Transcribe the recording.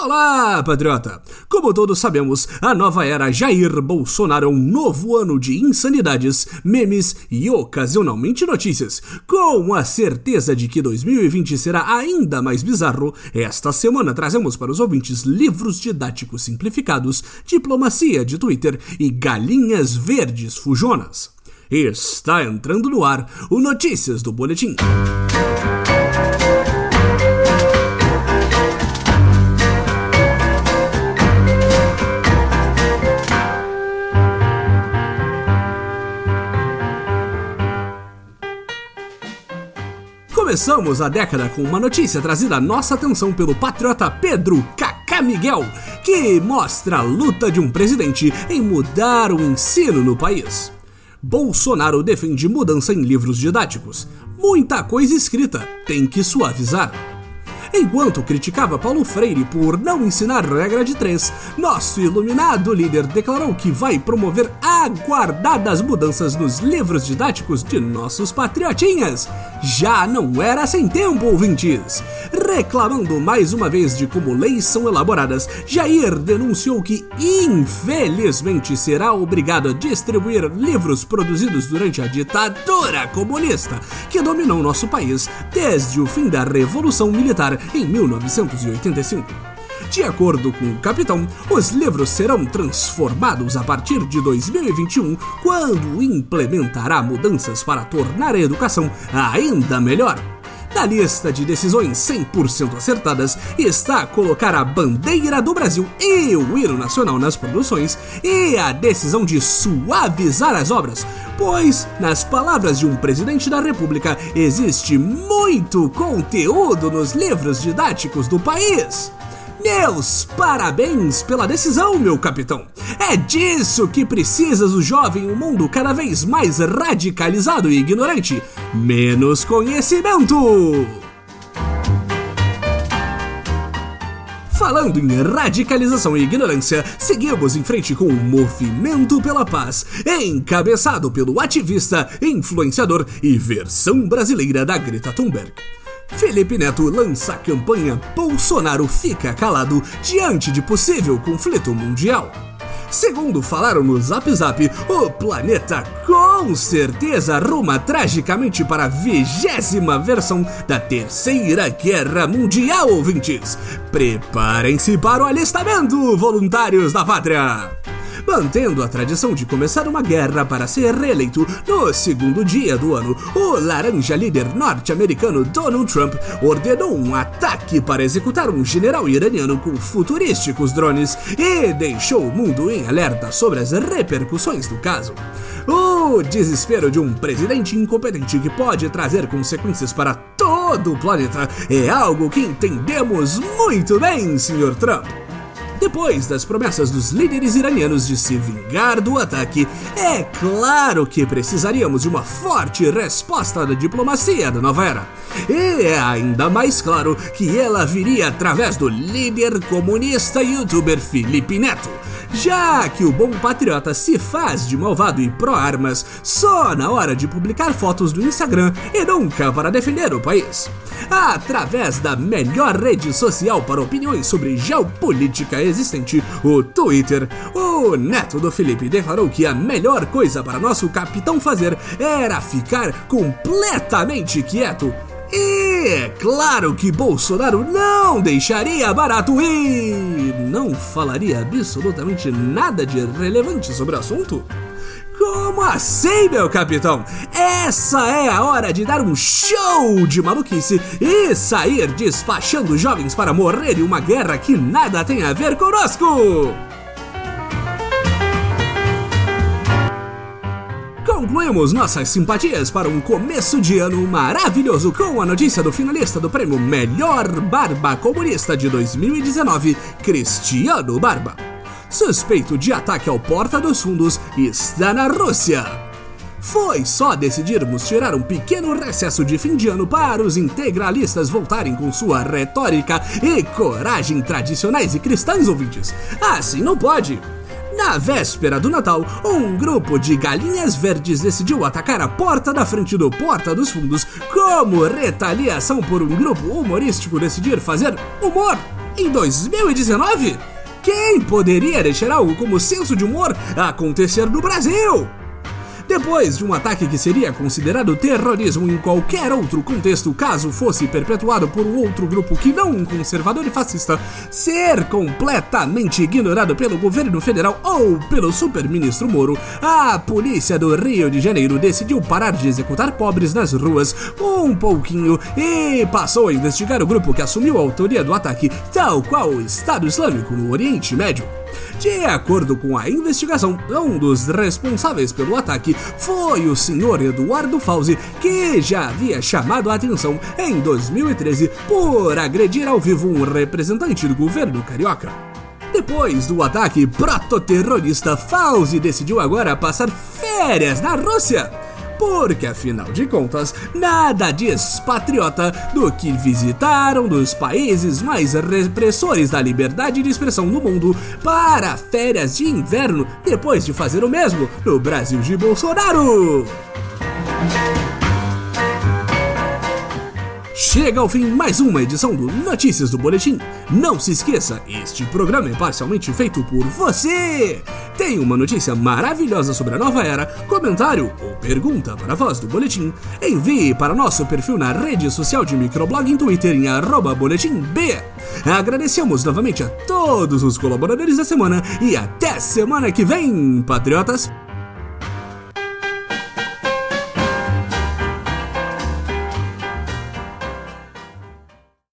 Olá, patriota! Como todos sabemos, a nova era Jair Bolsonaro é um novo ano de insanidades, memes e ocasionalmente notícias. Com a certeza de que 2020 será ainda mais bizarro, esta semana trazemos para os ouvintes livros didáticos simplificados, diplomacia de Twitter e galinhas verdes fujonas. Está entrando no ar o Notícias do Boletim. Começamos a década com uma notícia trazida à nossa atenção pelo patriota Pedro Cacá Miguel, que mostra a luta de um presidente em mudar o ensino no país. Bolsonaro defende mudança em livros didáticos. Muita coisa escrita, tem que suavizar. Enquanto criticava Paulo Freire por não ensinar regra de três, nosso iluminado líder declarou que vai promover aguardadas mudanças nos livros didáticos de nossos patriotinhas. Já não era sem tempo, ouvintes! Reclamando mais uma vez de como leis são elaboradas, Jair denunciou que, infelizmente, será obrigado a distribuir livros produzidos durante a ditadura comunista que dominou nosso país desde o fim da Revolução Militar em 1985. De acordo com o capitão, os livros serão transformados a partir de 2021, quando implementará mudanças para tornar a educação ainda melhor. Na lista de decisões 100% acertadas está colocar a bandeira do Brasil e o hino nacional nas produções e a decisão de suavizar as obras, pois, nas palavras de um presidente da República, existe muito conteúdo nos livros didáticos do país. Meus parabéns pela decisão, meu capitão. É disso que precisas o jovem um mundo cada vez mais radicalizado e ignorante. Menos conhecimento. Falando em radicalização e ignorância, seguimos em frente com o Movimento pela Paz, encabeçado pelo ativista, influenciador e versão brasileira da Greta Thunberg. Felipe Neto lança a campanha Bolsonaro fica calado diante de possível conflito mundial. Segundo falaram no Zap Zap, o planeta com certeza ruma tragicamente para a vigésima versão da Terceira Guerra Mundial, ouvintes. Preparem-se para o alistamento, voluntários da pátria! Mantendo a tradição de começar uma guerra para ser reeleito no segundo dia do ano. O laranja líder norte-americano Donald Trump ordenou um ataque para executar um general iraniano com futurísticos drones e deixou o mundo em alerta sobre as repercussões do caso. O desespero de um presidente incompetente que pode trazer consequências para todo o planeta é algo que entendemos muito bem, Sr. Trump. Depois das promessas dos líderes iranianos de se vingar do ataque, é claro que precisaríamos de uma forte resposta da diplomacia da nova era. E é ainda mais claro que ela viria através do líder comunista youtuber Felipe Neto já que o bom patriota se faz de malvado e pró-armas só na hora de publicar fotos no Instagram e nunca para defender o país. Através da melhor rede social para opiniões sobre geopolítica existente, o Twitter, o neto do Felipe declarou que a melhor coisa para nosso capitão fazer era ficar completamente quieto e é claro que Bolsonaro não deixaria barato e não falaria absolutamente nada de relevante sobre o assunto? Como assim, meu capitão? Essa é a hora de dar um show de maluquice e sair despachando jovens para morrer em uma guerra que nada tem a ver conosco! Concluímos nossas simpatias para um começo de ano maravilhoso com a notícia do finalista do prêmio Melhor Barba Comunista de 2019, Cristiano Barba. Suspeito de ataque ao Porta dos Fundos está na Rússia. Foi só decidirmos tirar um pequeno recesso de fim de ano para os integralistas voltarem com sua retórica e coragem tradicionais e cristãs ouvintes. Assim não pode! Na véspera do Natal, um grupo de galinhas verdes decidiu atacar a porta da frente do Porta dos Fundos como retaliação por um grupo humorístico decidir fazer humor em 2019? Quem poderia deixar algo como senso de humor acontecer no Brasil? Depois de um ataque que seria considerado terrorismo em qualquer outro contexto, caso fosse perpetuado por outro grupo que não um conservador e fascista, ser completamente ignorado pelo governo federal ou pelo super-ministro Moro, a polícia do Rio de Janeiro decidiu parar de executar pobres nas ruas um pouquinho e passou a investigar o grupo que assumiu a autoria do ataque, tal qual o Estado Islâmico no Oriente Médio. De acordo com a investigação, um dos responsáveis pelo ataque foi o senhor Eduardo Fauzi, que já havia chamado a atenção em 2013 por agredir ao vivo um representante do governo carioca. Depois do ataque prototerrorista, Fauzi decidiu agora passar férias na Rússia porque afinal de contas, nada diz patriota do que visitar um dos países mais repressores da liberdade de expressão no mundo para férias de inverno, depois de fazer o mesmo no Brasil de Bolsonaro. Chega ao fim mais uma edição do Notícias do Boletim. Não se esqueça, este programa é parcialmente feito por você. Tem uma notícia maravilhosa sobre a nova era, comentário ou pergunta para a voz do Boletim? Envie para nosso perfil na rede social de microblog em Twitter em boletimb. Agradecemos novamente a todos os colaboradores da semana e até semana que vem, patriotas!